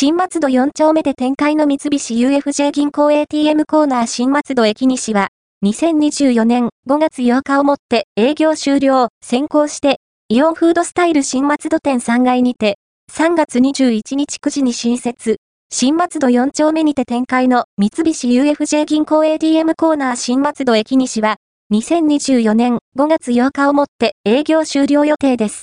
新松戸4丁目で展開の三菱 UFJ 銀行 ATM コーナー新松戸駅西は、2024年5月8日をもって営業終了、先行して、イオンフードスタイル新松戸店3階にて、3月21日9時に新設、新松戸4丁目にて展開の三菱 UFJ 銀行 ATM コーナー新松戸駅西は、2024年5月8日をもって営業終了予定です。